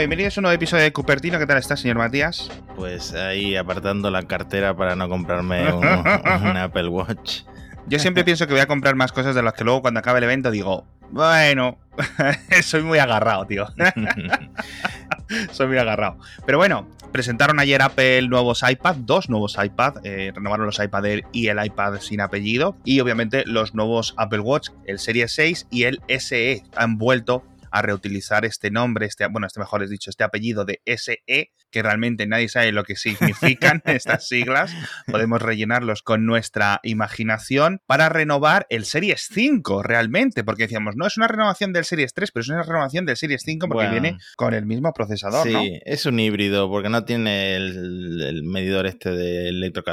bienvenidos a un nuevo episodio de Cupertino. ¿Qué tal está, señor Matías? Pues ahí apartando la cartera para no comprarme un, un Apple Watch. Yo siempre pienso que voy a comprar más cosas de las que luego cuando acabe el evento digo, bueno, soy muy agarrado, tío. soy muy agarrado. Pero bueno, presentaron ayer Apple nuevos iPad, dos nuevos iPad, eh, renovaron los iPad Air y el iPad sin apellido, y obviamente los nuevos Apple Watch, el Series 6 y el SE, han vuelto a reutilizar este nombre, este, bueno, este mejor es dicho, este apellido de SE, que realmente nadie sabe lo que significan estas siglas. Podemos rellenarlos con nuestra imaginación para renovar el Series 5 realmente, porque decíamos, no es una renovación del Series 3, pero es una renovación del Series 5 porque Bueno. viene con el mismo procesador, Sí, ¿no? es un híbrido porque no tiene el, el medidor este de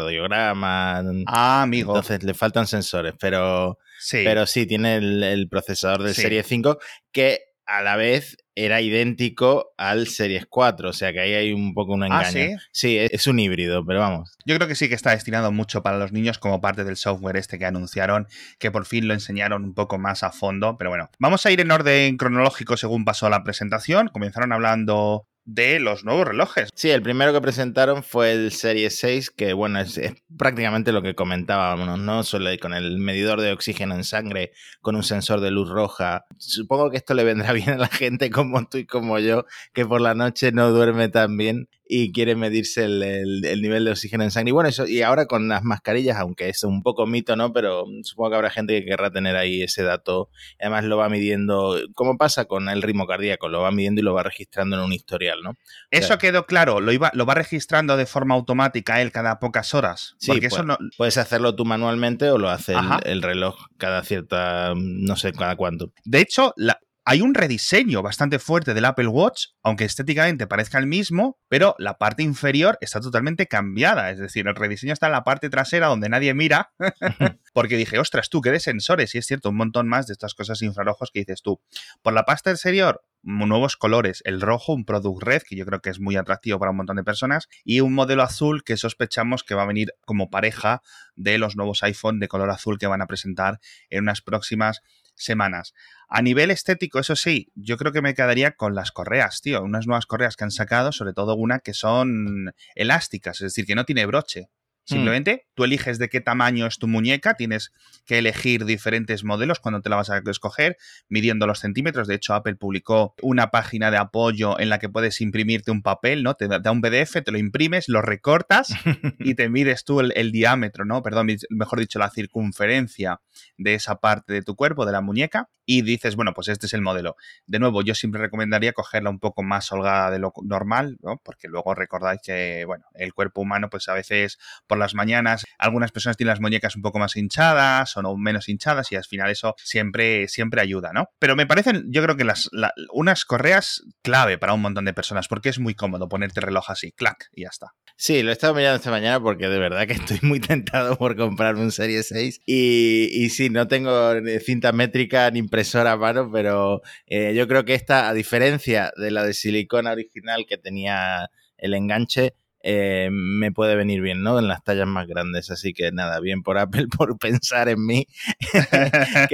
electrocardiograma. Ah, amigo. Entonces le faltan sensores, pero sí. pero sí tiene el, el procesador del Sí. Serie 5 que a la vez era idéntico al Series 4, o sea que ahí hay un poco un Ah, engaño. ¿sí? es, es un híbrido, pero vamos. Yo creo que sí que está destinado mucho para los niños como parte del software este que anunciaron, que por fin lo enseñaron un poco más a fondo. Pero bueno, vamos a ir en orden cronológico según pasó la presentación. Comenzaron hablando de los nuevos relojes. Sí, el primero que presentaron fue el Series 6, que bueno, es, es prácticamente lo que comentábamos, ¿no? Solo con el medidor de oxígeno en sangre, con un sensor de luz roja. Supongo que esto le vendrá bien a la gente como tú y como yo, que por la noche no duerme tan bien y quiere medirse el, el- el nivel de oxígeno en sangre. Y bueno, eso, y ahora con las mascarillas, aunque es un poco mito, ¿no? Pero supongo que habrá gente que querrá tener ahí ese dato. Además lo va midiendo, como pasa con el ritmo cardíaco, lo va midiendo y lo va registrando en un historial, ¿no? Eso quedó claro, lo, iba, lo va registrando de forma automática él cada pocas horas. Sí, porque eso pues, no, Puedes hacerlo tú manualmente o lo hace el, el reloj cada cierta, no sé cada cuánto. De hecho, la- hay un rediseño bastante fuerte del Apple Watch, aunque estéticamente parezca el mismo, pero la parte inferior está totalmente cambiada. Es decir, el rediseño está en la parte trasera donde nadie mira, porque dije, ostras, tú, qué de sensores. Y es cierto, un montón más de estas cosas infrarrojos que dices tú. Por la pasta exterior, nuevos colores. El rojo, un Product Red, que yo creo que es muy atractivo para un montón de personas, y un modelo azul que sospechamos que va a venir como pareja de los nuevos iPhone de color azul que van a presentar en unas próximas semanas. A nivel estético, eso sí, yo creo que me quedaría con las correas, tío. Unas nuevas correas que han sacado, sobre todo una que son elásticas, es decir, que no tiene broche. Simplemente tú eliges de qué tamaño es tu muñeca, tienes que elegir diferentes modelos cuando te la vas a escoger, midiendo los centímetros. De hecho, Apple publicó una página de apoyo en la que puedes imprimirte un papel, ¿no? Te da da un PDF, te lo imprimes, lo recortas y te mides tú el, el diámetro, ¿no? Perdón, mejor dicho, la circunferencia de esa parte de tu cuerpo, de la muñeca, y dices, bueno, pues este es el modelo. De nuevo, yo siempre recomendaría cogerla un poco más holgada de lo normal, ¿no? Porque luego recordáis que, bueno, el cuerpo humano, pues a veces por las mañanas, algunas personas tienen las muñecas un poco más hinchadas o no menos hinchadas, y al final eso siempre, siempre ayuda, ¿no? Pero me parecen, yo creo que las, la- unas correas clave para un montón de personas, porque es muy cómodo ponerte reloj así, clac, y ya está. Sí, lo he estado mirando esta mañana porque de verdad que estoy muy tentado por comprarme un Serie 6 y, y sí, no tengo cinta métrica ni impresora a mano, pero eh, yo creo que esta, a diferencia de la de silicona original que tenía el enganche, eh, me puede venir bien, ¿no? En las tallas más grandes. Así que nada, bien por Apple por pensar en mí,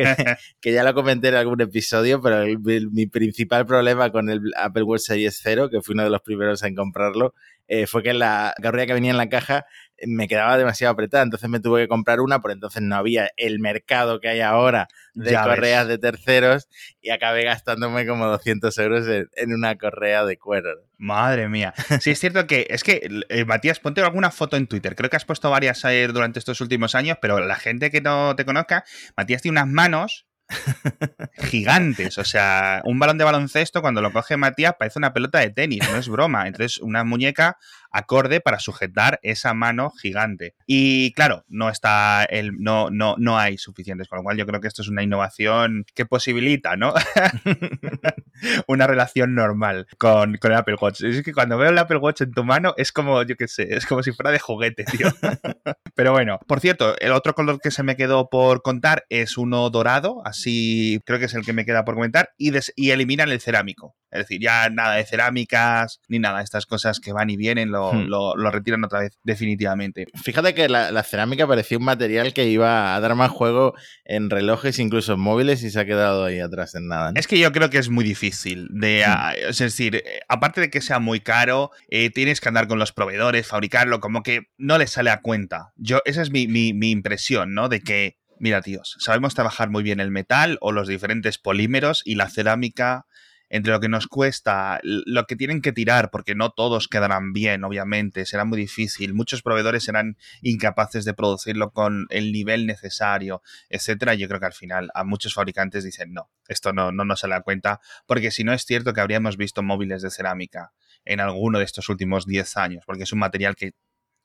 que, ya lo comenté en algún episodio, pero mi principal problema con el Apple Watch Series 0, que fui uno de los primeros en comprarlo, eh, fue que la correa que venía en la caja me quedaba demasiado apretada, entonces me tuve que comprar una, por entonces no había el mercado que hay ahora de Ya ves. correas de terceros y acabé gastándome como 200 euros en, en una correa de cuero. Madre mía. Sí, es cierto que es que, eh, Matías, ponte alguna foto en Twitter. Creo que has puesto varias ayer durante estos últimos años, pero la gente que no te conozca, Matías tiene unas manos gigantes. O sea, un balón de baloncesto, cuando lo coge Matías, parece una pelota de tenis, no es broma. Entonces, una muñeca acorde para sujetar esa mano gigante. Y claro, no está el, no, no, no hay suficientes, con lo cual yo creo que esto es una innovación que posibilita, ¿no? una relación normal con, con el Apple Watch. Es que cuando veo el Apple Watch en tu mano es como, yo qué sé, es como si fuera de juguete, tío. Pero bueno, por cierto, el otro color que se me quedó por contar es uno dorado, así creo que es el que me queda por comentar, y, des- y eliminan el cerámico. Es decir, ya nada de cerámicas ni nada de estas cosas que van y vienen, lo, Hmm. lo- lo retiran otra vez, definitivamente. Fíjate que la, la cerámica parecía un material que iba a dar más juego en relojes, incluso en móviles, y se ha quedado ahí atrás en nada. ¿no? Es que yo creo que es muy difícil de, Hmm. ah, es decir, eh, aparte de que sea muy caro, eh, tienes que andar con los proveedores, fabricarlo, como que no les sale a cuenta. Yo, esa es mi, mi- mi impresión, ¿no? De que, mira, tíos, sabemos trabajar muy bien el metal o los diferentes polímeros y la cerámica. Entre lo que nos cuesta, lo que tienen que tirar, porque no todos quedarán bien, obviamente, será muy difícil. Muchos proveedores serán incapaces de producirlo con el nivel necesario, etcétera. Yo creo que al final a muchos fabricantes dicen no, esto no, no nos sale a cuenta, porque si no es cierto que habríamos visto móviles de cerámica en alguno de estos últimos 10 años, porque es un material que,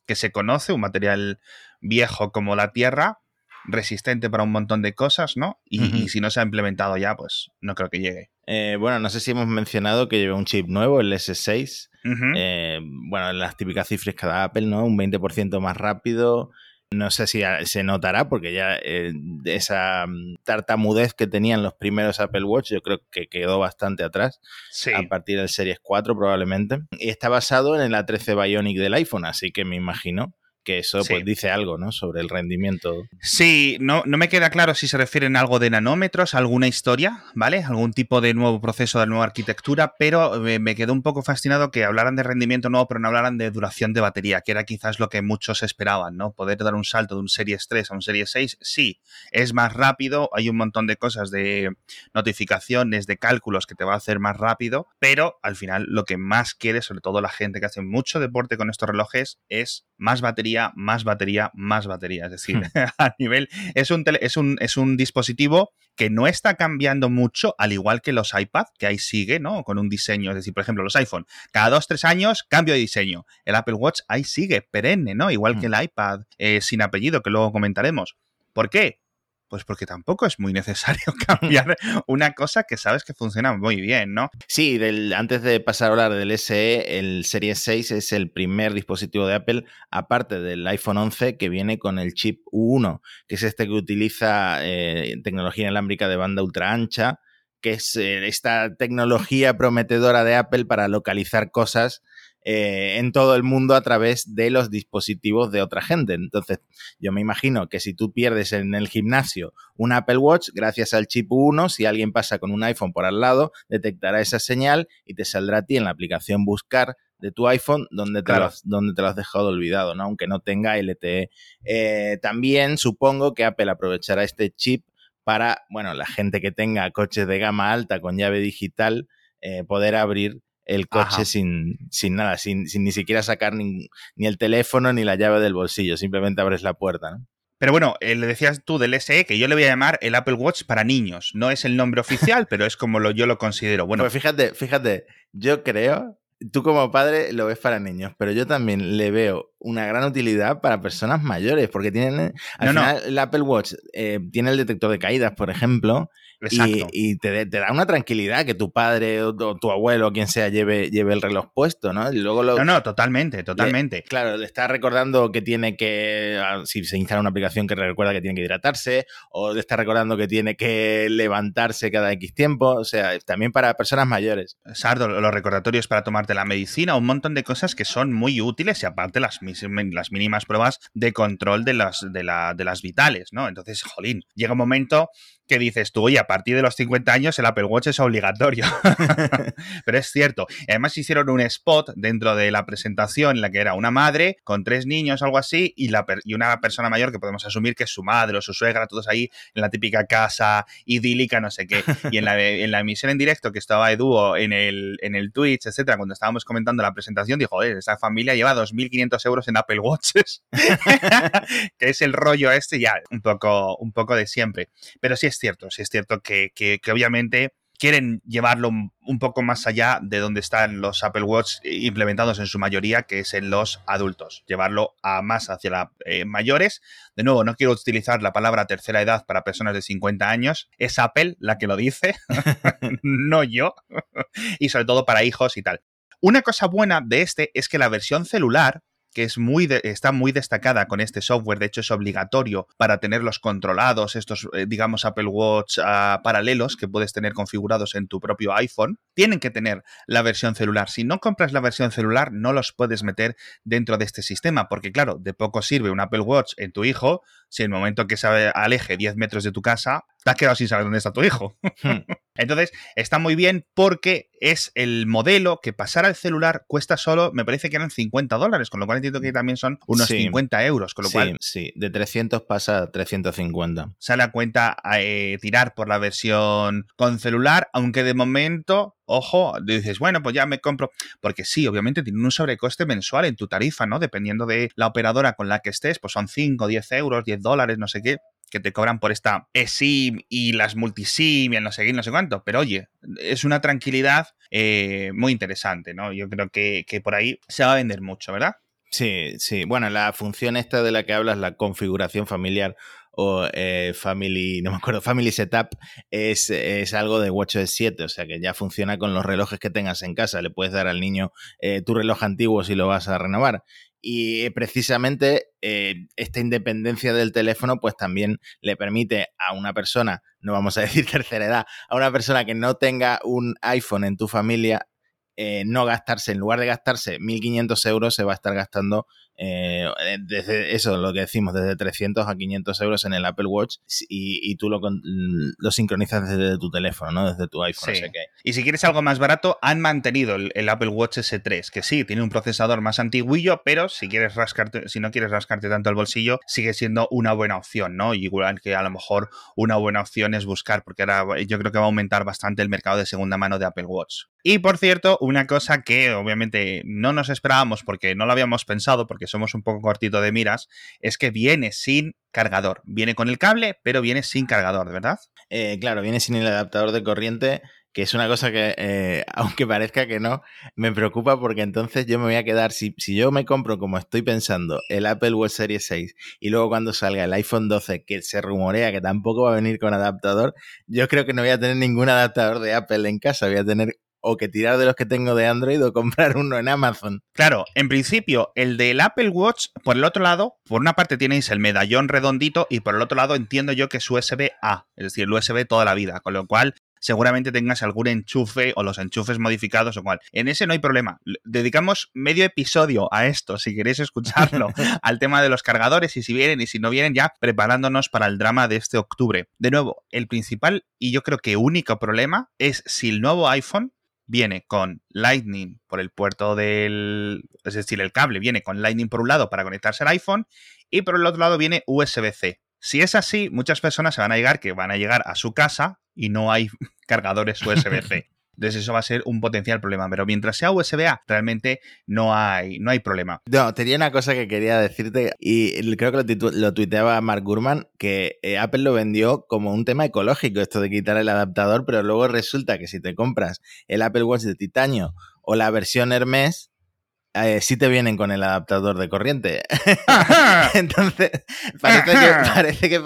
que se conoce, un material viejo como la tierra, resistente para un montón de cosas, ¿no? Y, si no se ha implementado ya, pues no creo que llegue. Eh, bueno, no sé si hemos mencionado que lleva un chip nuevo, el S6. Ujú. Eh, bueno, las típicas cifras que da Apple, ¿no? Un 20% más rápido. No sé si se notará, porque ya eh, esa mm, tartamudez que tenían los primeros Apple Watch, yo creo que quedó bastante atrás. sí. a partir del Series 4 probablemente. Y está basado en el A13 Bionic del iPhone, así que me imagino que eso Sí. pues dice algo, ¿no? Sobre el rendimiento. Sí, no, no me queda claro si se refieren a algo de nanómetros, alguna historia, ¿vale? Algún tipo de nuevo proceso de nueva arquitectura, pero me, me quedó un poco fascinado que hablaran de rendimiento nuevo, pero no hablaran de duración de batería, que era quizás lo que muchos esperaban, ¿no? Poder dar un salto de un Series 3 a un Series 6, sí, es más rápido, hay un montón de cosas de notificaciones, de cálculos que te va a hacer más rápido, pero al final lo que más quiere, sobre todo la gente que hace mucho deporte con estos relojes, es más batería, más batería, más batería. Es decir, a nivel. Es un, tele- es, un, es un dispositivo que no está cambiando mucho, al igual que los iPad, que ahí sigue, ¿no? Con un diseño. Es decir, por ejemplo, los iPhone, cada dos, tres años, cambio de diseño. El Apple Watch ahí sigue, perenne, ¿no? Igual que el iPad eh, sin apellido, que luego comentaremos. ¿Por qué? Pues porque tampoco es muy necesario cambiar una cosa que sabes que funciona muy bien, ¿no? Sí, del, antes de pasar a hablar del SE, el Series 6 es el primer dispositivo de Apple, aparte del iPhone 11, que viene con el chip U1, que es este que utiliza eh, tecnología inalámbrica de banda ultra ancha, que es eh, esta tecnología prometedora de Apple para localizar cosas eh, en todo el mundo a través de los dispositivos de otra gente. Entonces, yo me imagino que si tú pierdes en el gimnasio un Apple Watch, gracias al chip 1, si alguien pasa con un iPhone por al lado, detectará esa señal y te saldrá a ti en la aplicación Buscar de tu iPhone donde te, Claro. lo, has, donde te lo has dejado olvidado, ¿no? aunque no tenga LTE. Eh, también supongo que Apple aprovechará este chip para, bueno, la gente que tenga coches de gama alta con llave digital, eh, poder abrir el coche Ajá. sin, sin nada, sin, sin ni siquiera sacar ni, ni el teléfono ni la llave del bolsillo, simplemente abres la puerta, ¿no? Pero bueno, eh, le decías tú del SE que yo le voy a llamar el Apple Watch para niños. No es el nombre oficial, pero es como lo, yo lo considero. Bueno, Pues fíjate, fíjate, yo creo, tú como padre lo ves para niños, pero yo también le veo una gran utilidad para personas mayores, porque tienen, al No, no. final el Apple Watch eh, tiene el detector de caídas, por ejemplo, y, exacto. y te, te da una tranquilidad que tu padre o tu, abuelo o quien sea lleve, lleve el reloj puesto, ¿no? Y luego lo, No, no, totalmente, totalmente. Claro, le está recordando que tiene que, ah, si se instala una aplicación que recuerda que tiene que hidratarse, o le está recordando que tiene que levantarse cada X tiempo, o sea, también para personas mayores. Sardo, los recordatorios para tomarte la medicina, un montón de cosas que son muy útiles y aparte las, las mínimas pruebas de control de las, de, la- de las vitales, ¿no? Entonces, jolín, llega un momento que dices tú, oye, a partir de los 50 años el Apple Watch es obligatorio. Pero es cierto. Además hicieron un spot dentro de la presentación en la que era una madre con tres niños, algo así, y, la per- y una persona mayor que podemos asumir que es su madre o su suegra, todos ahí en la típica casa idílica, no sé qué. Y en la, en la emisión en directo que estaba Eduo en el, en el Twitch, etcétera, cuando estábamos comentando la presentación, dijo, joder, esa familia lleva 2.500 euros en Apple Watches. que es el rollo este ya, un poco, un poco de siempre. Pero sí es cierto, sí es cierto que, que- que obviamente quieren llevarlo un, poco más allá de donde están los Apple Watch implementados en su mayoría, que es en los adultos. Llevarlo a más hacia la, eh, mayores. De nuevo, no quiero utilizar la palabra tercera edad para personas de 50 años. Es Apple la que lo dice, no yo. y sobre todo para hijos y tal. Una cosa buena de este es que la versión celular que es muy está muy destacada con este software, de hecho es obligatorio para tenerlos controlados, estos, eh, digamos, Apple Watch ah, paralelos que puedes tener configurados en tu propio iPhone, tienen que tener la versión celular. Si no compras la versión celular, no los puedes meter dentro de este sistema, porque claro, de poco sirve un Apple Watch en tu hijo si en el momento que se aleje 10 metros de tu casa, te has quedado sin saber dónde está tu hijo. Hmm. Entonces, está muy bien porque es el modelo que pasar al celular cuesta solo, me parece que eran 50 dólares, con lo cual entiendo que también son unos 50 euros, con lo sí, cual... Sí, de 300 pasa a 350. Sale a cuenta eh, tirar por la versión con celular, aunque de momento ojo, dices, bueno, pues ya me compro, porque sí, obviamente tiene un sobrecoste mensual en tu tarifa, ¿no? Dependiendo de la operadora con la que estés, pues son 5, 10 euros, 10 dólares, no sé qué que te cobran por esta eSIM y las multisim y el no sé qué, no sé cuánto. Pero oye, es una tranquilidad eh, muy interesante, ¿no? Yo creo que, que por ahí se va a vender mucho, ¿verdad? Sí, sí. Bueno, la función esta de la que hablas, la configuración familiar o eh, Family, no me acuerdo, Family Setup es, es, algo de WatchOS 7, o sea que ya funciona con los relojes que tengas en casa. Le puedes dar al niño eh, tu reloj antiguo si lo vas a renovar. Y precisamente eh, esta independencia del teléfono pues también le permite a una persona, no vamos a decir tercera edad, a una persona que no tenga un iPhone en tu familia, no gastarse, en lugar de gastarse 1.500 euros, se va a estar gastando eh, eh, desde eso, lo que decimos, desde 300 a 500 euros en el Apple Watch y, tú lo, lo, sincronizas desde tu teléfono, ¿no? Desde tu iPhone. Y si quieres algo más barato, han mantenido el, Apple Watch S3, que sí, tiene un procesador más antiguillo, pero si quieres rascarte, si no quieres rascarte tanto el bolsillo, sigue siendo una buena opción, ¿no? Igual que a lo mejor una buena opción es buscar, porque ahora yo creo que va a aumentar bastante el mercado de segunda mano de Apple Watch. Y por cierto, una cosa que obviamente no nos esperábamos porque no lo habíamos pensado, porque somos un poco cortito de miras, es que viene sin cargador. Viene con el cable, pero viene sin cargador, ¿verdad? Eh, claro, viene sin el adaptador de corriente, que es una cosa que, eh, aunque parezca que no, me preocupa porque entonces yo me voy a quedar, si, si yo me compro, como estoy pensando, el Apple Watch Series 6 y luego cuando salga el iPhone 12, que se rumorea que tampoco va a venir con adaptador, yo creo que no voy a tener ningún adaptador de Apple en casa, voy a tener o que tirar de los que tengo de Android o comprar uno en Amazon. Claro, en principio, el del Apple Watch, por el otro lado, por una parte tenéis el medallón redondito y por el otro lado entiendo yo que es USB-A, es decir, el USB toda la vida, con lo cual seguramente tengas algún enchufe o los enchufes modificados o cual. En ese no hay problema. Dedicamos medio episodio a esto, si queréis escucharlo, al tema de los cargadores y si vienen y si no vienen ya preparándonos para el drama de este octubre. De nuevo, el principal y yo creo que único problema es si el nuevo iPhone viene con Lightning por el puerto del, es decir, el cable viene con Lightning por un lado para conectarse al iPhone y por el otro lado viene USB-C. Si es así, muchas personas se van a llegar que van a llegar a su casa y no hay cargadores USB-C. Entonces eso va a ser un potencial problema. Pero mientras sea USB-A, realmente no hay, no hay problema. No, tenía una cosa que quería decirte y creo que lo, tuiteaba Mark Gurman, que eh, Apple lo vendió como un tema ecológico, esto de quitar el adaptador, pero luego resulta que si te compras el Apple Watch de titanio o la versión Hermes, eh, sí te vienen con el adaptador de corriente. Entonces, parece que,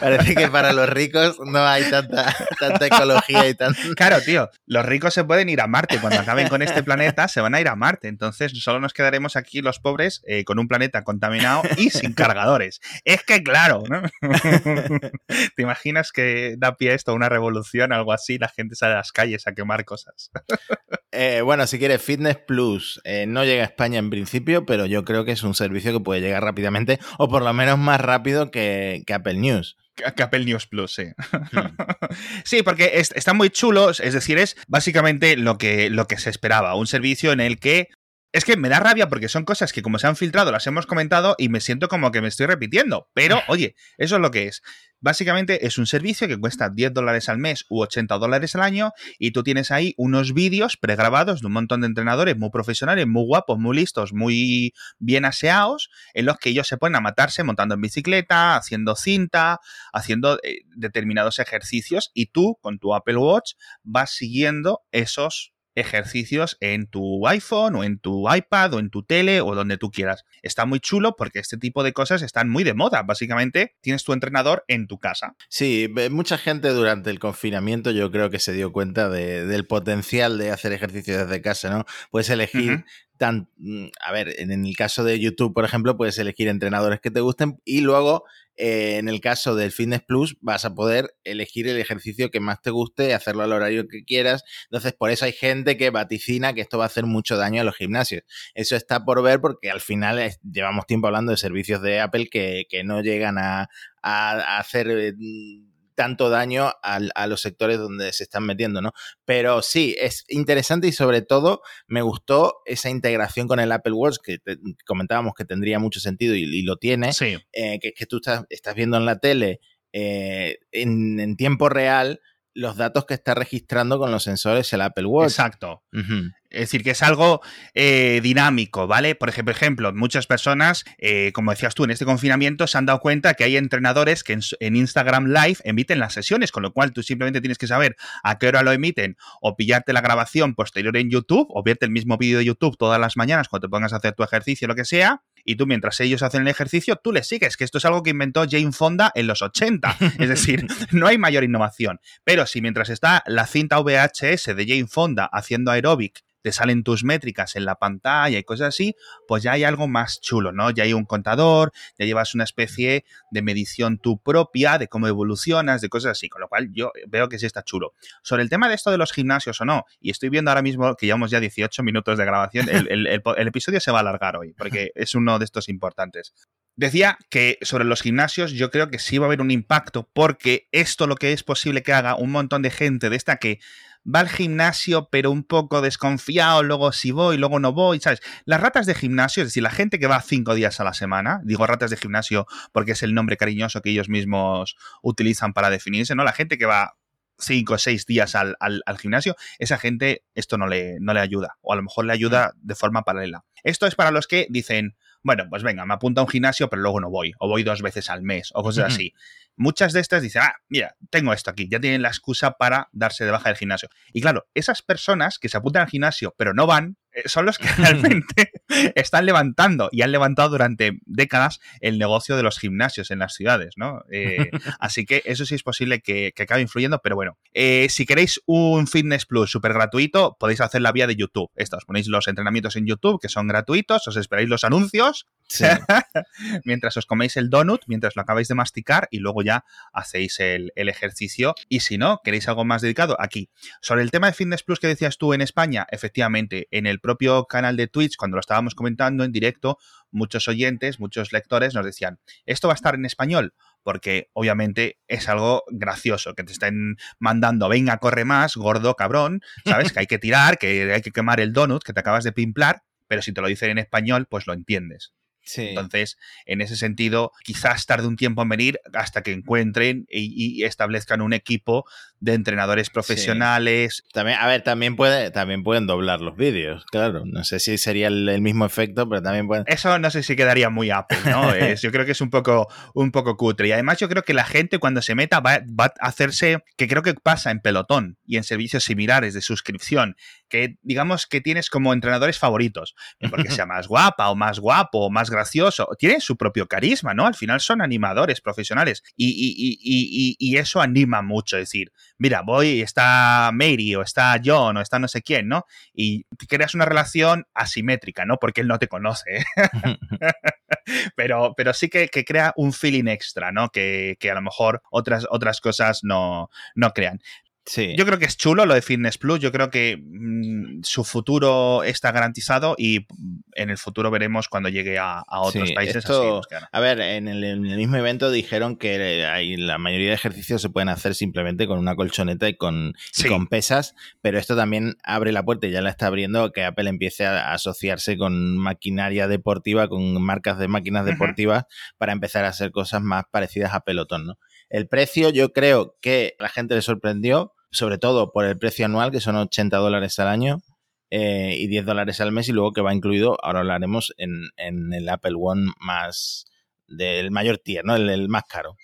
parece, que para, los ricos no hay tanta, tanta ecología y tan... Claro, tío, los ricos se pueden ir a Marte. Cuando acaben con este planeta, se van a ir a Marte. Entonces, solo nos quedaremos aquí los pobres eh, con un planeta contaminado y sin cargadores. Es que, claro, ¿no? ¿Te imaginas que da pie a esto a una revolución, algo así? La gente sale a las calles a quemar cosas. Eh, bueno, si quieres, Fitness Plus no llega a España en principio, pero yo creo que es un servicio que puede llegar rápidamente, o por lo menos más rápido que, Apple News. Que Apple News Plus, sí. Hmm. sí, porque están muy chulos, es decir, es básicamente lo que, lo que se esperaba, un servicio en el que es que me da rabia porque son cosas que como se han filtrado las hemos comentado y me siento como que me estoy repitiendo. Pero oye, eso es lo que es. Básicamente es un servicio que cuesta 10 dólares al mes u 80 dólares al año y tú tienes ahí unos vídeos pregrabados de un montón de entrenadores muy profesionales, muy guapos, muy listos, muy bien aseados, en los que ellos se ponen a matarse montando en bicicleta, haciendo cinta, haciendo eh, determinados ejercicios y tú con tu Apple Watch vas siguiendo esos ejercicios en tu iPhone o en tu iPad o en tu tele o donde tú quieras. Está muy chulo porque este tipo de cosas están muy de moda. Básicamente tienes tu entrenador en tu casa. Sí, mucha gente durante el confinamiento yo creo que se dio cuenta del potencial de hacer ejercicio desde casa, ¿no? Puedes elegir mm, a ver, en el caso de YouTube, por ejemplo, puedes elegir entrenadores que te gusten y luego eh, en el caso del Fitness Plus vas a poder elegir el ejercicio que más te guste, hacerlo al horario que quieras. Entonces, por eso hay gente que vaticina que esto va a hacer mucho daño a los gimnasios. Eso está por ver porque al final llevamos tiempo hablando de servicios de Apple que, no llegan a, a hacer eh, tanto daño a los sectores donde se están metiendo, ¿no? Pero sí, es interesante y sobre todo me gustó esa integración con el Apple Watch que comentábamos que tendría mucho sentido y, lo tiene, sí. eh, que, que tú estás, estás, viendo en la tele eh, en, en, tiempo real los datos que está registrando con los sensores el Apple Watch. Exacto. Es decir, que es algo eh, dinámico, ¿vale? Por ejemplo, muchas personas, eh, como decías tú, en este confinamiento se han dado cuenta que hay entrenadores que en, Instagram Live emiten las sesiones, con lo cual tú simplemente tienes que saber a qué hora lo emiten o pillarte la grabación posterior en YouTube o verte el mismo vídeo de YouTube todas las mañanas cuando te pongas a hacer tu ejercicio, lo que sea, y tú mientras ellos hacen el ejercicio, tú les sigues, que esto es algo que inventó Jane Fonda en los 80. Es decir, no hay mayor innovación. Pero si mientras está la cinta VHS de Jane Fonda haciendo aeróbic te salen tus métricas en la pantalla y cosas así, pues ya hay algo más chulo, ¿no? Ya hay un contador, ya llevas una especie de medición tu propia, de cómo evolucionas, de cosas así, con lo cual yo veo que sí está chulo. Sobre el tema de esto de los gimnasios o no, y estoy viendo ahora mismo que llevamos ya 18 minutos de grabación, el, el episodio se va a alargar hoy, porque es uno de estos importantes. Decía que sobre los gimnasios yo creo que sí va a haber un impacto porque esto lo que es posible que haga un montón de gente de esta que va al gimnasio pero un poco desconfiado, luego si voy, luego no voy, ¿sabes? Las ratas de gimnasio, es decir, la gente que va cinco días a la semana, digo ratas de gimnasio porque es el nombre cariñoso que ellos mismos utilizan para definirse, ¿no? La gente que va cinco o seis días al, al, gimnasio, esa gente esto no le, no le ayuda, o a lo mejor le ayuda mm. de forma paralela. Esto es para los que dicen, bueno, pues venga, me apunta a un gimnasio, pero luego no voy, o voy dos veces al mes, o cosas así. Muchas de estas dicen, ah, mira, tengo esto aquí, ya tienen la excusa para darse de baja del gimnasio. Y claro, esas personas que se apuntan al gimnasio, pero no van, son los que realmente están levantando y han levantado durante décadas el negocio de los gimnasios en las ciudades, ¿no? Eh, así que eso sí es posible que, acabe influyendo, pero bueno, eh, si queréis un Fitness Plus súper gratuito, podéis hacer la vía de YouTube. Esto, os ponéis los entrenamientos en YouTube, que son gratuitos, os esperáis los anuncios, mientras os coméis el donut, mientras lo acabáis de masticar y luego ya hacéis el, el ejercicio. Y si no, queréis algo más dedicado, aquí. Sobre el tema de Fitness Plus que decías tú en España, efectivamente, en el propio canal de Twitch, cuando lo estábamos comentando en directo, muchos oyentes, muchos lectores nos decían, ¿esto va a estar en español? Porque obviamente es algo gracioso, que te estén mandando, venga, corre más, gordo, cabrón, ¿sabes? que hay que tirar, que hay que quemar el donut que te acabas de pimplar, pero si te lo dicen en español, pues lo entiendes. Entonces, en ese sentido, quizás tarde un tiempo en venir hasta que encuentren y, establezcan un equipo de entrenadores profesionales. También, a ver, también, puede, también pueden doblar los vídeos, claro. No sé si sería el, mismo efecto, pero también pueden. Eso no sé si quedaría muy Apple, ¿no? yo creo que es un poco, un poco cutre. Y además, yo creo que la gente cuando se meta va, va a hacerse, que creo que pasa en pelotón y en servicios similares de suscripción, que digamos que tienes como entrenadores favoritos, porque sea más guapa o más guapo o más gracioso, tienen su propio carisma, ¿no? Al final son animadores profesionales y, y, eso anima mucho, es decir, mira, voy, está Mary o está John o está no sé quién, ¿no? Y creas una relación asimétrica, ¿no? Porque él no te conoce. ¿eh? pero, pero sí que, crea un feeling extra, ¿no? Que, a lo mejor otras, otras cosas no, no crean. Yo creo que es chulo lo de Fitness Plus. Yo creo que mm, su futuro está garantizado y en el futuro veremos cuando llegue a, otros países. a ver, en el, mismo evento dijeron que hay, la mayoría de ejercicios se pueden hacer simplemente con una colchoneta y con, con pesas, pero esto también abre la puerta y ya la está abriendo que Apple empiece a, asociarse con maquinaria deportiva, con marcas de máquinas deportivas para empezar a hacer cosas más parecidas a pelotón, ¿no? El precio yo creo que a la gente le sorprendió, sobre todo por el precio anual, que son 80 dólares al año eh, y 10 dólares al mes, y luego que va incluido, ahora hablaremos, en, en el Apple One más del mayor tier, ¿no? el más caro.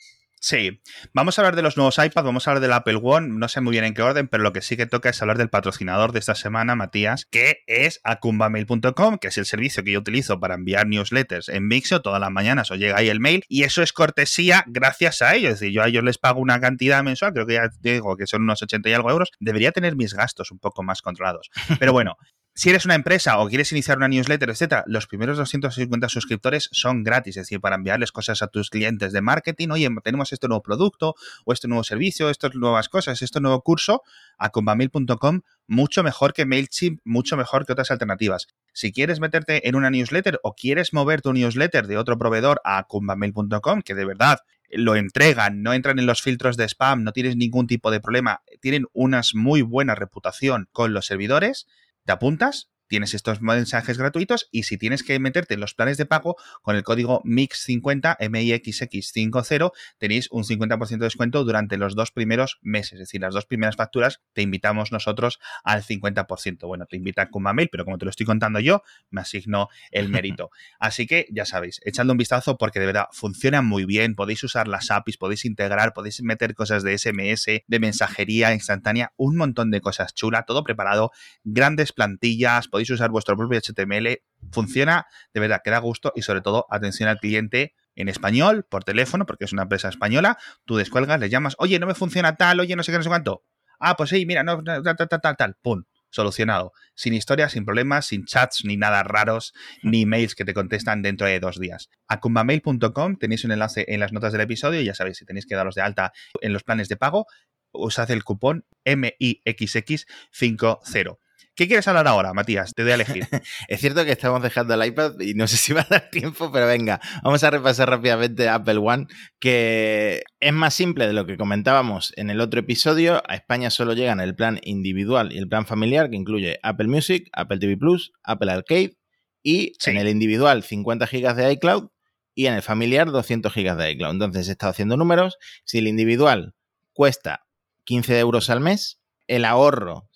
Sí, vamos a hablar de los nuevos iPads, vamos a hablar del Apple One, no sé muy bien en qué orden, pero lo que sí que toca es hablar del patrocinador de esta semana, Matías, que es akumbamail.com, que es el servicio que yo utilizo para enviar newsletters en Mixo todas las mañanas, o llega ahí el mail, y eso es cortesía gracias a ellos, es decir, yo a ellos les pago una cantidad mensual, creo que ya digo que son unos 80 y algo euros, debería tener mis gastos un poco más controlados. Pero bueno, Si eres una empresa o quieres iniciar una newsletter, etcétera, los primeros 250 suscriptores son gratis, es decir, para enviarles cosas a tus clientes de marketing, oye, tenemos este nuevo producto o este nuevo servicio, estas nuevas cosas, este nuevo curso, a combamail.com, mucho mejor que MailChimp, mucho mejor que otras alternativas. Si quieres meterte en una newsletter o quieres mover tu newsletter de otro proveedor a combamail.com, que de verdad lo entregan, no entran en los filtros de spam, no tienes ningún tipo de problema, tienen una muy buena reputación con los servidores, te apuntas, tienes estos mensajes gratuitos y si tienes que meterte en los planes de pago con el código MIX50, MIXX50, tenéis un 50% de descuento durante los dos primeros meses, es decir, las dos primeras facturas te invitamos nosotros al 50%. Bueno, te invita Mail, pero como te lo estoy contando yo, me asigno el mérito. Así que ya sabéis, echadle un vistazo porque de verdad funciona muy bien, podéis usar las APIs, podéis integrar, podéis meter cosas de SMS, de mensajería instantánea, un montón de cosas chula, todo preparado, grandes plantillas, podéis usar vuestro propio HTML, funciona de verdad, que da gusto y sobre todo atención al cliente en español, por teléfono, porque es una empresa española, tú descuelgas, le llamas, oye, no me funciona tal, oye, no sé qué, no sé cuánto. Ah, pues sí, mira, no, tal, tal, tal, tal, pum, solucionado. Sin historias, sin problemas, sin chats, ni nada raros, ni emails que te contestan dentro de dos días. A kumbamail.com tenéis un enlace en las notas del episodio ya sabéis, si tenéis que daros de alta en los planes de pago, usad el cupón MIXX50. ¿Qué quieres hablar ahora, Matías? Te doy a elegir. es cierto que estamos dejando el iPad y no sé si va a dar tiempo, pero venga, vamos a repasar rápidamente Apple One, que es más simple de lo que comentábamos en el otro episodio. A España solo llegan el plan individual y el plan familiar, que incluye Apple Music, Apple TV Plus, Apple Arcade y en el individual 50 GB de iCloud y en el familiar 200 GB de iCloud. Entonces he estado haciendo números. Si el individual cuesta 15 euros al mes, el ahorro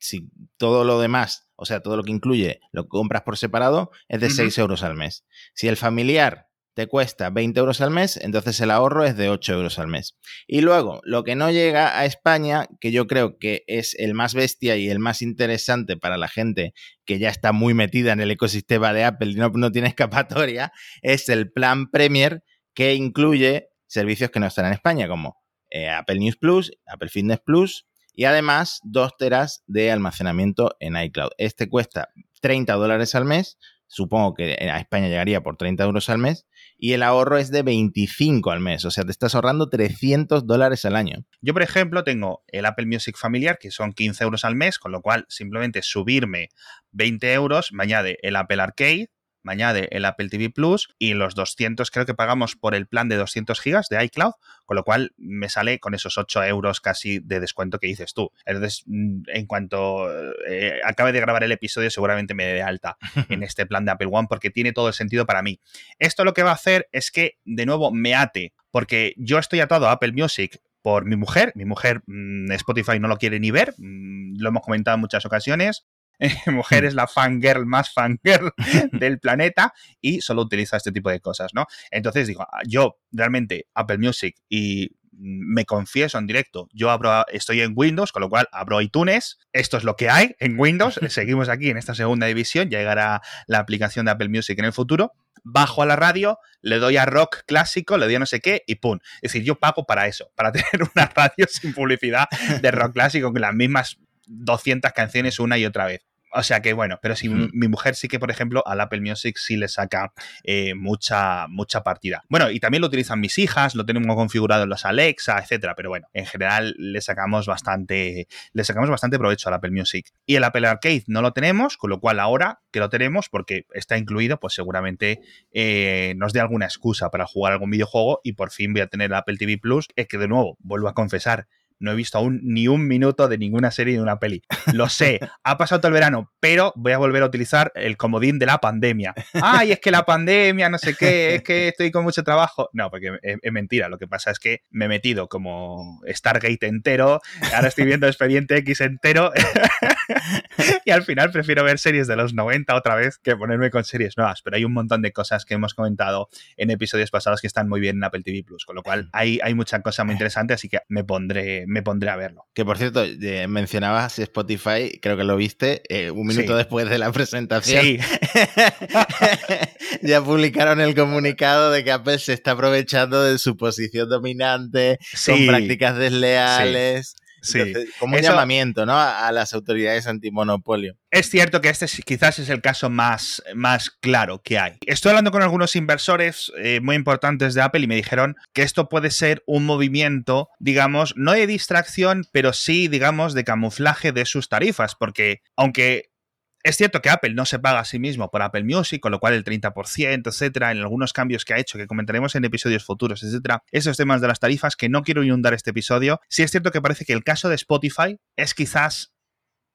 si todo lo demás, o sea, todo lo que incluye, lo compras por separado, es de 6 euros al mes. Si el familiar te cuesta 20 euros al mes, entonces el ahorro es de 8 euros al mes. Y luego, lo que no llega a España, que yo creo que es el más bestia y el más interesante para la gente que ya está muy metida en el ecosistema de Apple y no, no tiene escapatoria, es el plan Premier que incluye servicios que no están en España, como eh, Apple News Plus, Apple Fitness Plus, y además 2 teras de almacenamiento en iCloud. Este cuesta 30 dólares al mes, supongo que a España llegaría por 30 euros al mes, y el ahorro es de 25 al mes, o sea, te estás ahorrando 300 dólares al año. Yo, por ejemplo, tengo el Apple Music familiar, que son 15 euros al mes, con lo cual simplemente subirme 20 euros me añade el Apple Arcade, me añade el Apple TV Plus y los 200 creo que pagamos por el plan de 200 gigas de iCloud, con lo cual me sale con esos 8 euros casi de descuento que dices tú. Entonces, mm, en cuanto eh, acabe de grabar el episodio, seguramente me dé alta en este plan de Apple One porque tiene todo el sentido para mí. Esto lo que va a hacer es que, de nuevo, me ate, porque yo estoy atado a Apple Music por mi mujer. Mi mujer mm, Spotify no lo quiere ni ver, mm, lo hemos comentado en muchas ocasiones. mujer es la fangirl más fangirl del planeta y solo utiliza este tipo de cosas, ¿no? Entonces digo, ah, yo realmente Apple Music y me confieso en directo, yo abro, estoy en Windows, con lo cual abro iTunes, esto es lo que hay en Windows, seguimos aquí en esta segunda división, llegará la aplicación de Apple Music en el futuro, bajo a la radio, le doy a rock clásico, le doy a no sé qué y pum. Es decir, yo pago para eso, para tener una radio sin publicidad de rock clásico con las mismas 200 canciones una y otra vez. O sea que bueno, pero si mi mujer sí que, por ejemplo, al Apple Music sí le saca eh, mucha, mucha partida. Bueno, y también lo utilizan mis hijas, lo tenemos configurado en los Alexa, etcétera. Pero bueno, en general le sacamos bastante, le sacamos bastante provecho al Apple Music. Y el Apple Arcade no lo tenemos, con lo cual ahora que lo tenemos, porque está incluido, pues seguramente eh, nos dé alguna excusa para jugar algún videojuego y por fin voy a tener el Apple TV Plus. Es que de nuevo, vuelvo a confesar, no he visto aún ni un minuto de ninguna serie de una peli. Lo sé, ha pasado todo el verano, pero voy a volver a utilizar el comodín de la pandemia. Ay, es que la pandemia, no sé qué, es que estoy con mucho trabajo. No, porque es, mentira. Lo que pasa es que me he metido como Stargate entero, ahora estoy viendo Expediente X entero y al final prefiero ver series de los 90 otra vez que ponerme con series nuevas. Pero hay un montón de cosas que hemos comentado en episodios pasados que están muy bien en Apple TV Plus, con lo cual hay, hay mucha cosa muy interesante, así que me pondré me pondré a verlo. Que por cierto, mencionabas Spotify, creo que lo viste, eh, un minuto después de la presentación. Sí. ya publicaron el comunicado de que Apple se está aprovechando de su posición dominante con prácticas desleales. Sí. Como un llamamiento, ¿no? A, las autoridades antimonopolio. Es cierto que este quizás es el caso más, más claro que hay. Estoy hablando con algunos inversores eh, muy importantes de Apple y me dijeron que esto puede ser un movimiento, digamos, no de distracción, pero sí, digamos, de camuflaje de sus tarifas, porque aunque es cierto que Apple no se paga a sí mismo por Apple Music, con lo cual el 30%, etcétera, en algunos cambios que ha hecho, que comentaremos en episodios futuros, etcétera, esos temas de las tarifas que no quiero inundar este episodio, sí es cierto que parece que el caso de Spotify es quizás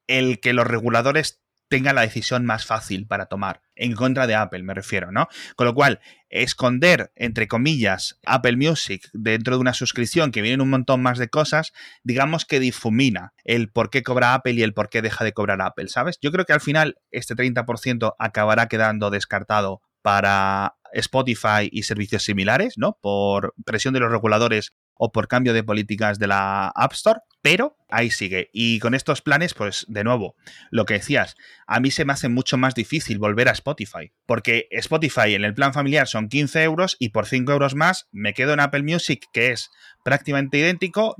el que los reguladores tenga la decisión más fácil para tomar, en contra de Apple me refiero, ¿no? Con lo cual, esconder, entre comillas, Apple Music dentro de una suscripción que viene un montón más de cosas, digamos que difumina el por qué cobra Apple y el por qué deja de cobrar Apple, ¿sabes? Yo creo que al final este 30% acabará quedando descartado para Spotify y servicios similares, ¿no? Por presión de los reguladores o por cambio de políticas de la App Store, pero ahí sigue. Y con estos planes, pues de nuevo, lo que decías, a mí se me hace mucho más difícil volver a Spotify, porque Spotify en el plan familiar son 15 euros y por 5 euros más me quedo en Apple Music, que es prácticamente idéntico.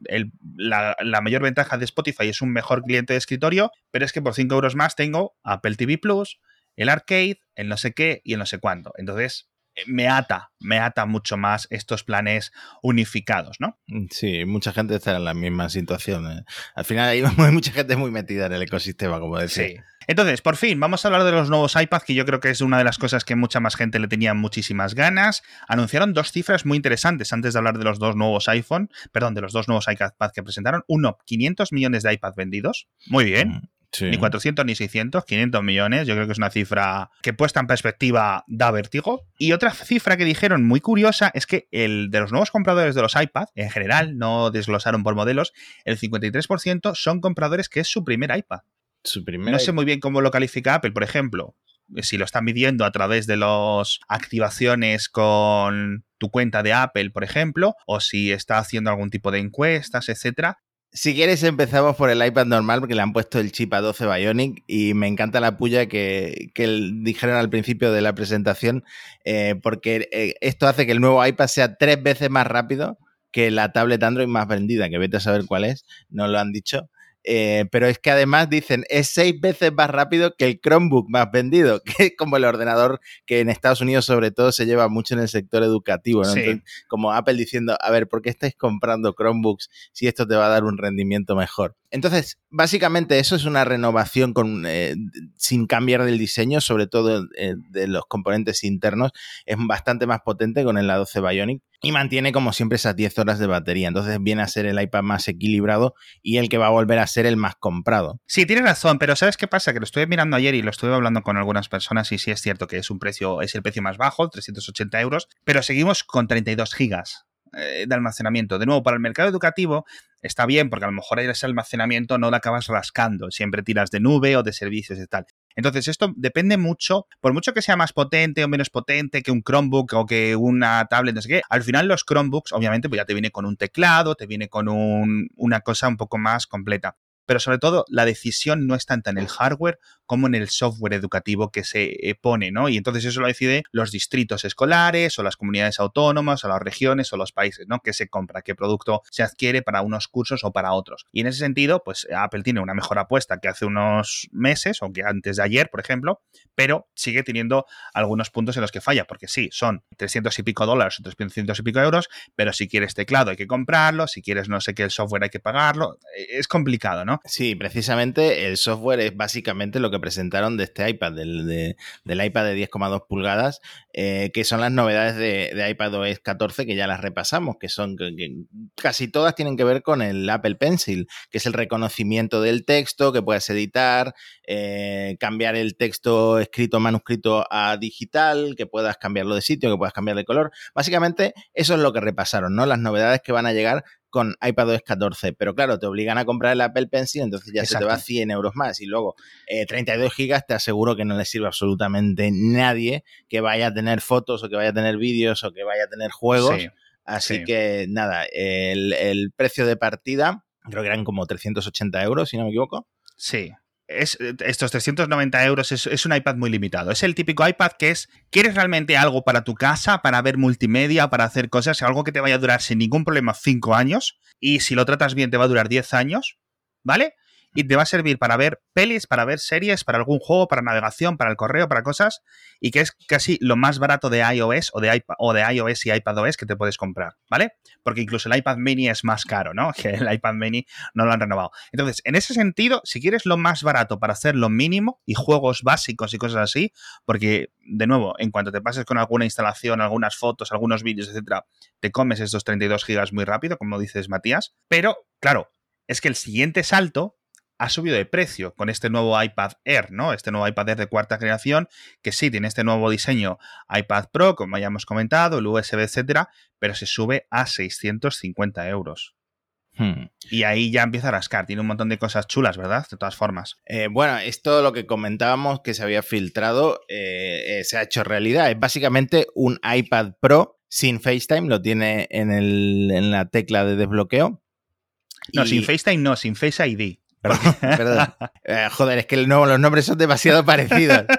la, la, mayor ventaja de Spotify es un mejor cliente de escritorio, pero es que por 5 euros más tengo Apple TV Plus, el arcade, el no sé qué y el no sé cuánto. Entonces, me ata, me ata mucho más estos planes unificados, ¿no? Mm, sí, mucha gente está en la misma situación. ¿eh? Al final hay, mucha gente muy metida en el ecosistema, como decía. Sí. Entonces, por fin, vamos a hablar de los nuevos iPads, que yo creo que es una de las cosas que mucha más gente le tenía muchísimas ganas. Anunciaron dos cifras muy interesantes antes de hablar de los dos nuevos iPhone, perdón, de los dos nuevos iPads que presentaron. Uno, 500 millones de iPads vendidos. Muy bien. Mm. Ni 400 ni 600, 500 millones. Yo creo que es una cifra que puesta en perspectiva da vértigo. Y otra cifra que dijeron muy curiosa es que el de los nuevos compradores de los iPad, en general, no desglosaron por modelos, el 53% son compradores que es su primer iPad. Su primer no sé muy bien cómo lo califica Apple, por ejemplo. Si lo están midiendo a través de las activaciones con tu cuenta de Apple, por ejemplo, o si está haciendo algún tipo de encuestas, etcétera. Si quieres empezamos por el iPad normal porque le han puesto el chip a 12 Bionic y me encanta la puya que, dijeron al principio de la presentación eh, porque eh, esto hace que el nuevo iPad sea tres veces más rápido que la tablet Android más vendida, que vete a saber cuál es, no lo han dicho. Eh, pero es que además dicen, es seis veces más rápido que el Chromebook más vendido, que es como el ordenador que en Estados Unidos sobre todo se lleva mucho en el sector educativo, como Apple diciendo, a ver, ¿por qué estáis comprando Chromebooks si esto te va a dar un rendimiento mejor? Entonces, básicamente eso es una renovación eh, sin cambiar del diseño, sobre todo eh, de los componentes internos. Es bastante más potente con el A12 Bionic y mantiene como siempre esas 10 horas de batería. Entonces viene a ser el iPad más equilibrado y el que va a volver a ser el más comprado. Sí, tienes razón, pero ¿sabes qué pasa? Que lo estuve mirando ayer y lo estuve hablando con algunas personas y sí es cierto que es un precio, es el precio más bajo, 380 euros, pero seguimos con 32 gigas de almacenamiento. De nuevo, para el mercado educativo está bien porque a lo mejor ese almacenamiento no lo acabas rascando, siempre tiras de nube o de servicios y tal. Entonces, esto depende mucho, por mucho que sea más potente o menos potente que un Chromebook o que una tablet, no sé qué, al final los Chromebooks, obviamente, pues ya te viene con un teclado, te viene con una cosa un poco más completa pero sobre todo la decisión no es tanto en el hardware como en el software educativo que se eh, pone, ¿no? Y entonces eso lo decide los distritos escolares o las comunidades autónomas o las regiones o los países, ¿no? ¿Qué se compra? ¿Qué producto se adquiere para unos cursos o para otros? Y en ese sentido, pues Apple tiene una mejor apuesta que hace unos meses o que antes de ayer, por ejemplo, pero sigue teniendo algunos puntos en los que falla, porque sí, son 300 y pico dólares o 300 y pico euros, pero si quieres teclado hay que comprarlo, si quieres no sé qué software hay que pagarlo, e, es complicado, ¿no? Sí, precisamente el software es básicamente lo que presentaron de este iPad, del, del iPad de 10,2 pulgadas, eh, que son las novedades de, de, iPadOS 14 que ya las repasamos, que son casi todas tienen que ver con el Apple Pencil, que es el reconocimiento del texto, que puedes editar, eh, cambiar el texto escrito manuscrito a digital, que puedas cambiarlo de sitio, que puedas cambiar de color. Básicamente eso es lo que repasaron, ¿no? Las novedades que van a llegar con iPadOS 14, pero claro, te obligan a comprar el Apple Pencil, entonces ya se te va 100 euros más y luego 32 eh, gigas, te aseguro que no le sirve absolutamente nadie que vaya a tener fotos o que vaya a tener vídeos o que vaya a tener juegos. Así que nada, el, el, precio de partida creo que eran como 380 euros, si no me equivoco. Sí. Es, estos 390 euros es, es, un iPad muy limitado. Es el típico iPad que es, ¿quieres realmente algo para tu casa, para ver multimedia, para hacer cosas, algo que te vaya a durar sin ningún problema 5 años? Y si lo tratas bien te va a durar 10 años, ¿vale? Y te va a servir para ver pelis, para ver series, para algún juego, para navegación, para el correo, para cosas, y que es casi lo más barato de iOS o de, iPad, o de iOS y iPadOS que te puedes comprar, ¿vale? Porque incluso el iPad mini es más caro, ¿no? Que el iPad mini no lo han renovado. Entonces, en ese sentido, si quieres lo más barato para hacer lo mínimo y juegos básicos y cosas así, porque, de nuevo, en cuanto te pases con alguna instalación, algunas fotos, algunos vídeos, etcétera, te comes estos 32 gigas muy rápido, como dices Matías, pero, claro, es que el siguiente salto ha subido de precio con este nuevo iPad Air, ¿no? Este nuevo iPad Air de cuarta generación, que sí tiene este nuevo diseño iPad Pro, como ya hemos comentado, el USB, etcétera, pero se sube a 650 euros. Hmm. Y ahí ya empieza a rascar. Tiene un montón de cosas chulas, ¿verdad? De todas formas. Eh, bueno, esto lo que comentábamos que se había filtrado eh, eh, se ha hecho realidad. Es básicamente un iPad Pro sin FaceTime. Lo tiene en, el, en la tecla de desbloqueo. No, sin FaceTime no, sin Face ID. Perdón, eh, joder, es que los nombres son demasiado parecidos.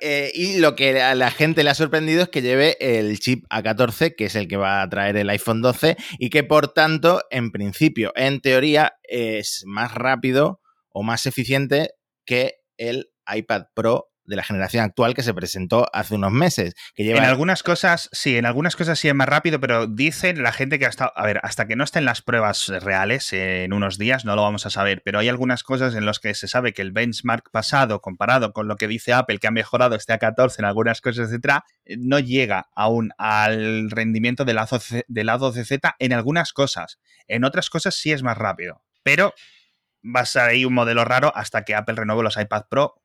Eh, y lo que a la gente le ha sorprendido es que lleve el chip A14, que es el que va a traer el iPhone 12, y que por tanto, en principio, en teoría, es más rápido o más eficiente que el iPad Pro de la generación actual que se presentó hace unos meses. Que En algunas cosas, sí, en algunas cosas sí es más rápido, pero dicen la gente que hasta, a ver, hasta que no estén las pruebas reales en unos días no lo vamos a saber, pero hay algunas cosas en las que se sabe que el benchmark pasado comparado con lo que dice Apple que ha mejorado este A14 en algunas cosas, etcétera, no llega aún al rendimiento del lado z en algunas cosas. En otras cosas sí es más rápido, pero va a ahí un modelo raro hasta que Apple renueve los iPad Pro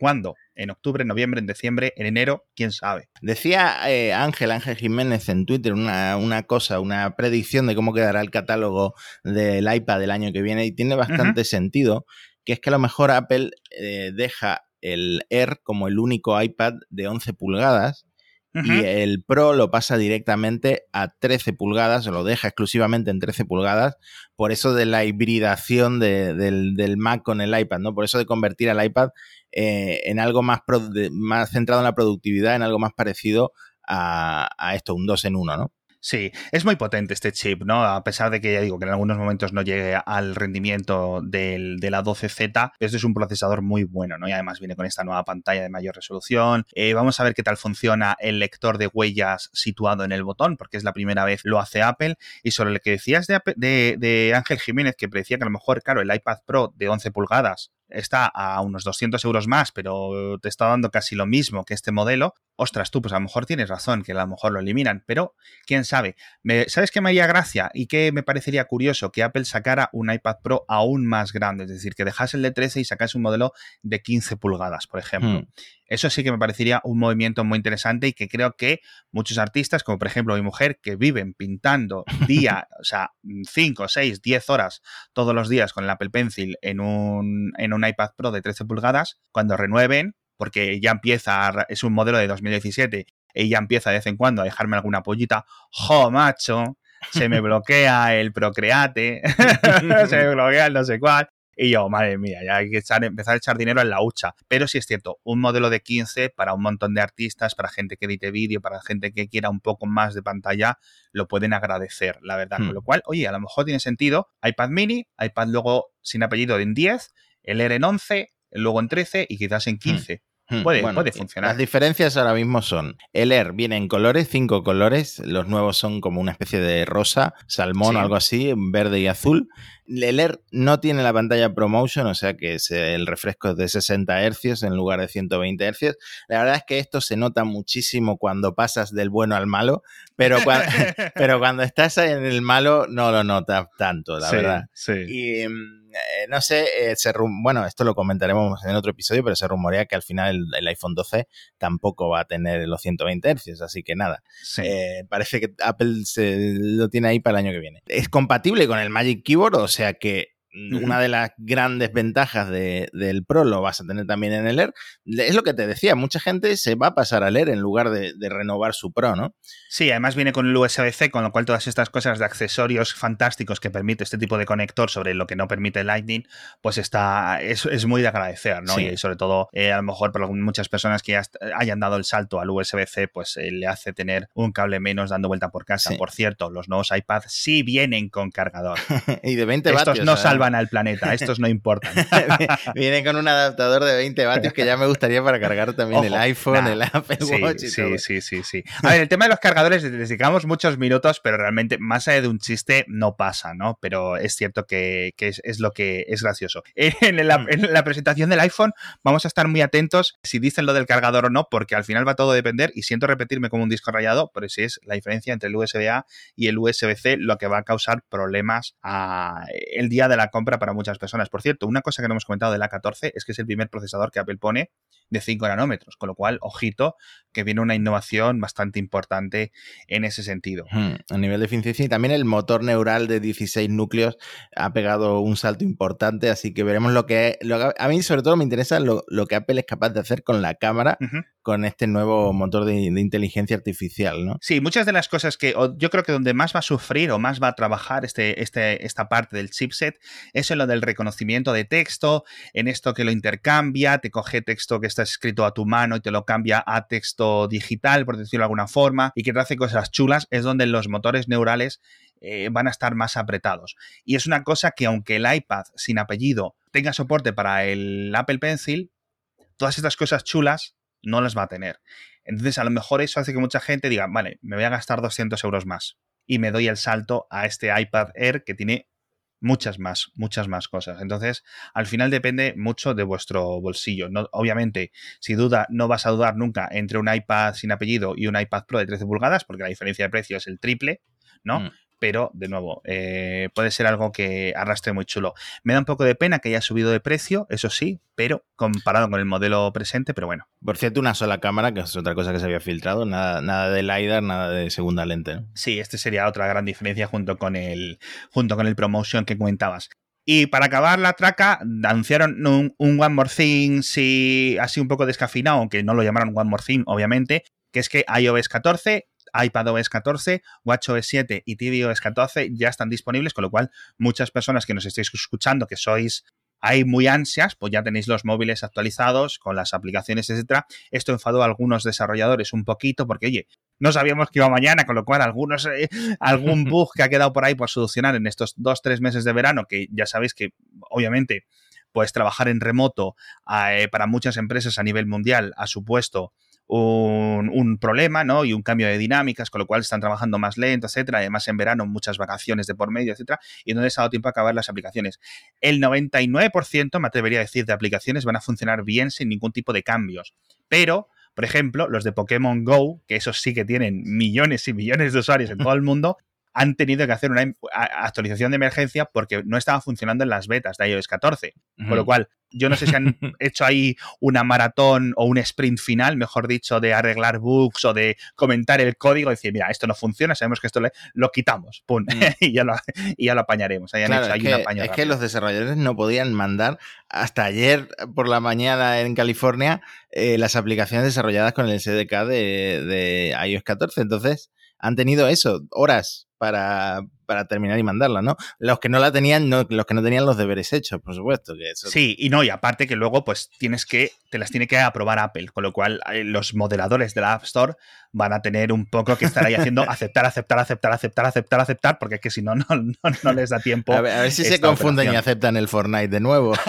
¿Cuándo? ¿En octubre, en noviembre, en diciembre, en enero? ¿Quién sabe? Decía eh, Ángel, Ángel Jiménez en Twitter una, cosa, una predicción de cómo quedará el catálogo del iPad del año que viene y tiene bastante sentido, que es que a lo mejor Apple eh, deja el Air como el único iPad de 11 pulgadas y el Pro lo pasa directamente a 13 pulgadas, lo deja exclusivamente en 13 pulgadas, por eso de la hibridación del, del, Mac con el iPad, ¿no? Por eso de convertir al iPad eh, en algo más, más centrado en la productividad, en algo más parecido a, a esto, un 2 en 1, ¿no? Sí, es muy potente este chip, ¿no? A pesar de que ya digo que en algunos momentos no llegue al rendimiento del, de la 12Z, este es un procesador muy bueno, ¿no? Y además viene con esta nueva pantalla de mayor resolución. Eh, vamos a ver qué tal funciona el lector de huellas situado en el botón, porque es la primera vez lo hace Apple. Y sobre lo que decías de, de, de Ángel Jiménez, que predecía que a lo mejor, claro, el iPad Pro de 11 pulgadas está a unos 200 euros más, pero te está dando casi lo mismo que este modelo, ostras, tú, pues a lo mejor tienes razón, que a lo mejor lo eliminan, pero quién sabe. ¿Sabes qué me haría gracia y qué me parecería curioso? Que Apple sacara un iPad Pro aún más grande, es decir, que dejase el de 13 y sacase un modelo de 15 pulgadas, por ejemplo. Hmm. Eso sí que me parecería un movimiento muy interesante y que creo que muchos artistas, como por ejemplo mi mujer, que viven pintando día, o sea, 5, 6, 10 horas todos los días con el Apple Pencil en un, en un iPad Pro de 13 pulgadas, cuando renueven, porque ya empieza, es un modelo de 2017, y ya empieza de vez en cuando a dejarme alguna pollita, ¡jo, macho! Se me bloquea el Procreate, se me bloquea el no sé cuál. Y yo, madre mía, ya hay que empezar a echar dinero en la hucha. Pero sí es cierto, un modelo de 15 para un montón de artistas, para gente que edite vídeo, para gente que quiera un poco más de pantalla, lo pueden agradecer, la verdad. Con hmm. lo cual, oye, a lo mejor tiene sentido iPad mini, iPad luego sin apellido en 10, el R en 11, luego en 13 y quizás en 15. Hmm, puede, puede, funcionar. Las diferencias ahora mismo son, el Air viene en colores, cinco colores, los nuevos son como una especie de rosa, salmón o algo así, verde y azul. El Air no tiene la pantalla ProMotion, o sea que el refresco es de 60 Hz en lugar de 120 Hz. La verdad es que esto se nota muchísimo cuando pasas del bueno al malo, pero cuando, pero cuando estás en el malo no lo notas tanto, la verdad. Sí. Y mm, eh, no sé, eh, bueno, esto lo comentaremos en otro episodio, pero se rumorea que al final el, iPhone 12 tampoco va a tener los 120 Hz, así que nada. Eh, parece que Apple se, lo tiene ahí para el año que viene. Es compatible con el Magic Keyboard, o sea que una de las grandes ventajas del Pro lo vas a tener también en el Air. Es lo que te decía, mucha gente se va a pasar al Air en lugar de, renovar su Pro, ¿no? Sí, además viene con el USB-C, con lo cual todas estas cosas de accesorios fantásticos que permite este tipo de conector sobre lo que no permite Lightning, pues está es, es muy de agradecer, ¿no? Y sobre todo, eh, a lo mejor para muchas personas que ya hayan dado el salto al USB-C, pues eh, le hace tener un cable menos dando vuelta por casa. Por cierto, los nuevos iPads sí vienen con cargador. y de 20 vatios. Estos no salvan al planeta, estos no importan. Vienen con un adaptador de 20 vatios que ya me gustaría para cargar también el iPhone, el Apple Watch y sí, todo. Sí, sí, sí. A ver, el tema de los cargadores les dedicamos muchos minutos, pero realmente más allá de un chiste no pasa, ¿no? Pero es cierto que, es, lo que es gracioso. En la, en la presentación del iPhone vamos a estar muy atentos si dicen lo del cargador o no, porque al final va todo a depender, y siento repetirme como un disco rayado, pero si es la diferencia entre el USB-A y el USB-C lo que va a causar problemas a el día de la compra para muchas personas. Por cierto, una cosa que no hemos comentado del A14 es que es el primer procesador que Apple pone de 5 nanómetros, con lo cual, ojito, que viene una innovación bastante importante en ese sentido. Hmm, a nivel de eficiencia y también el motor neural de 16 núcleos ha pegado un salto importante, así que veremos lo que... a mí sobre todo me interesa lo, que Apple es capaz de hacer con la cámara, con este nuevo motor de, inteligencia artificial, ¿no? Sí, muchas de las cosas que yo creo que donde más va a sufrir o más va a trabajar este, este, esta parte del chipset es en lo del reconocimiento de texto, en esto que lo intercambia, te coge texto que está escrito a tu mano y te lo cambia a texto digital, por decirlo de alguna forma, y que te hace cosas chulas, es donde los motores neurales eh, van a estar más apretados. Y es una cosa que aunque el iPad sin apellido tenga soporte para el Apple Pencil, todas estas cosas chulas no las va a tener. Entonces, a lo mejor eso hace que mucha gente diga, vale, me voy a gastar 200 euros más y me doy el salto a este iPad Air que tiene muchas más, muchas más cosas. Entonces, al final depende mucho de vuestro bolsillo. No, obviamente, si duda, no vas a dudar nunca entre un iPad sin apellido y un iPad Pro de 13 pulgadas, porque la diferencia de precio es el triple, ¿no? Mm pero de nuevo, eh, puede ser algo que arrastre muy chulo. Me da un poco de pena que haya subido de precio, eso sí, pero comparado con el modelo presente, pero bueno. Por cierto, una sola cámara, que es otra cosa que se había filtrado, nada, nada de LiDAR, nada de segunda lente. Sí, este sería otra gran diferencia junto con el, junto con el promotion que comentabas. Y para acabar la traca, anunciaron un, un One More Thing, sí, así un poco descafinado, aunque no lo llamaron One More Thing, obviamente, que es que iOS 14 iPadOS 14, WatchOS 7 y tvOS 14 ya están disponibles, con lo cual muchas personas que nos estéis escuchando, que sois hay muy ansias, pues ya tenéis los móviles actualizados con las aplicaciones, etcétera. Esto enfadó a algunos desarrolladores un poquito porque, oye, no sabíamos que iba mañana, con lo cual algunos, eh, algún bug que ha quedado por ahí por solucionar en estos dos, tres meses de verano, que ya sabéis que obviamente pues trabajar en remoto eh, para muchas empresas a nivel mundial ha supuesto un, problema, ¿no? Y un cambio de dinámicas, con lo cual están trabajando más lento, etcétera. Además, en verano, muchas vacaciones de por medio, etcétera. Y no les ha dado tiempo a acabar las aplicaciones. El 99%, me atrevería a decir, de aplicaciones van a funcionar bien sin ningún tipo de cambios. Pero, por ejemplo, los de Pokémon Go, que esos sí que tienen millones y millones de usuarios en todo el mundo, han tenido que hacer una actualización de emergencia porque no estaba funcionando en las betas de iOS 14. Con lo cual, yo no sé si han hecho ahí una maratón o un sprint final, mejor dicho, de arreglar bugs o de comentar el código y decir, mira, esto no funciona, sabemos que esto lo quitamos, pum, mm. y, ya lo, y, ya lo, apañaremos. es, que, los desarrolladores no podían mandar hasta ayer por la mañana en California eh, las aplicaciones desarrolladas con el SDK de, de iOS 14. Entonces, han tenido eso, horas para, para, terminar y mandarla, ¿no? Los que no la tenían, no, los que no tenían los deberes hechos, por supuesto. Que eso... Sí, y no, y aparte que luego, pues tienes que, te las tiene que aprobar Apple, con lo cual eh, los moderadores de la App Store van a tener un poco que estar ahí haciendo aceptar, aceptar, aceptar, aceptar, aceptar, aceptar, porque es que si no, no, no, les da tiempo. A ver, si se confunden y aceptan el Fortnite de nuevo.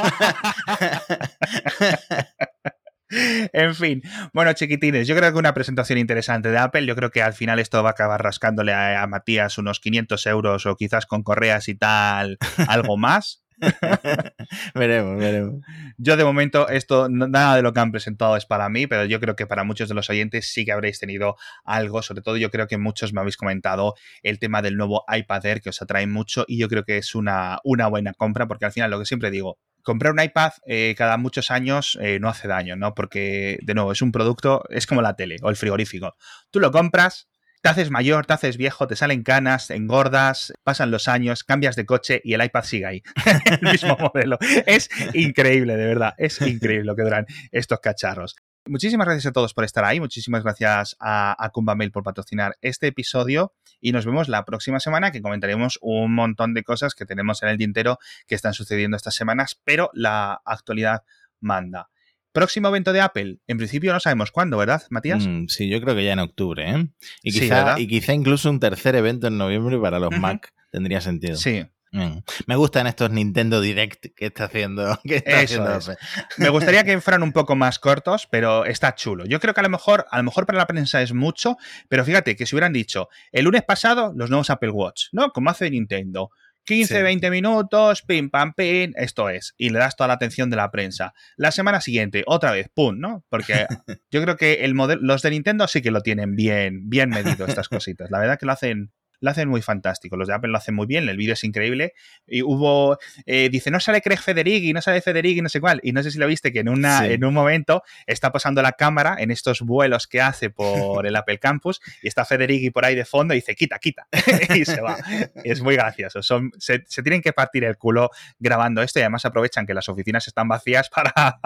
en fin, bueno, chiquitines, yo creo que una presentación interesante de Apple. Yo creo que al final esto va a acabar rascándole a, Matías unos 500 euros o quizás con correas y tal, algo más. veremos, veremos. Yo de momento esto, nada de lo que han presentado es para mí, pero yo creo que para muchos de los oyentes sí que habréis tenido algo, sobre todo yo creo que muchos me habéis comentado el tema del nuevo iPad Air que os atrae mucho y yo creo que es una, una buena compra porque al final lo que siempre digo, comprar un iPad eh, cada muchos años eh, no hace daño, ¿no? Porque, de nuevo, es un producto, es como la tele o el frigorífico. Tú lo compras te haces mayor, te haces viejo, te salen canas, engordas, pasan los años, cambias de coche y el iPad sigue ahí. el mismo modelo. Es increíble, de verdad. Es increíble lo que duran estos cacharros. Muchísimas gracias a todos por estar ahí. Muchísimas gracias a, a por patrocinar este episodio. Y nos vemos la próxima semana que comentaremos un montón de cosas que tenemos en el tintero que están sucediendo estas semanas, pero la actualidad manda. Próximo evento de Apple, en principio no sabemos cuándo, ¿verdad, Matías? Mm, sí, yo creo que ya en octubre, ¿eh? Y quizá, y quizá incluso un tercer evento en noviembre para los Mac tendría sentido. Sí, Mm. Me gustan estos Nintendo Direct que está haciendo. Me gustaría que fueran un poco más cortos, pero está chulo. Yo creo que a lo mejor, a lo mejor para la prensa es mucho, pero fíjate que si hubieran dicho el lunes pasado los nuevos Apple Watch, ¿no? Como hace Nintendo. 15, 20 minutos, pim, pam, pim, esto es. Y le das toda la atención de la prensa. La semana siguiente, otra vez, pum, ¿no? Porque yo creo que el modelo, los de Nintendo sí que lo tienen bien, bien medido estas cositas. La verdad que lo hacen, lo hacen muy fantástico. Los de Apple lo hacen muy bien, el vídeo es increíble. Y hubo, eh, dice, no sale Craig Federighi, no sale Federighi, no sé cuál. Y no sé si lo viste, que en, una, en un momento está pasando la cámara en estos vuelos que hace por el Apple Campus y está Federighi por ahí de fondo y dice, quita, quita. y se va. Es muy gracioso. Son, se, se tienen que partir el culo grabando esto y además aprovechan que las oficinas están vacías para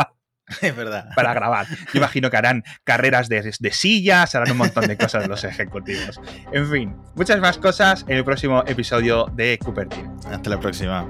Es verdad. Para grabar. Yo imagino que harán carreras de, de, sillas, harán un montón de cosas los ejecutivos. En fin, muchas más cosas en el próximo episodio de Cooper Hasta la próxima.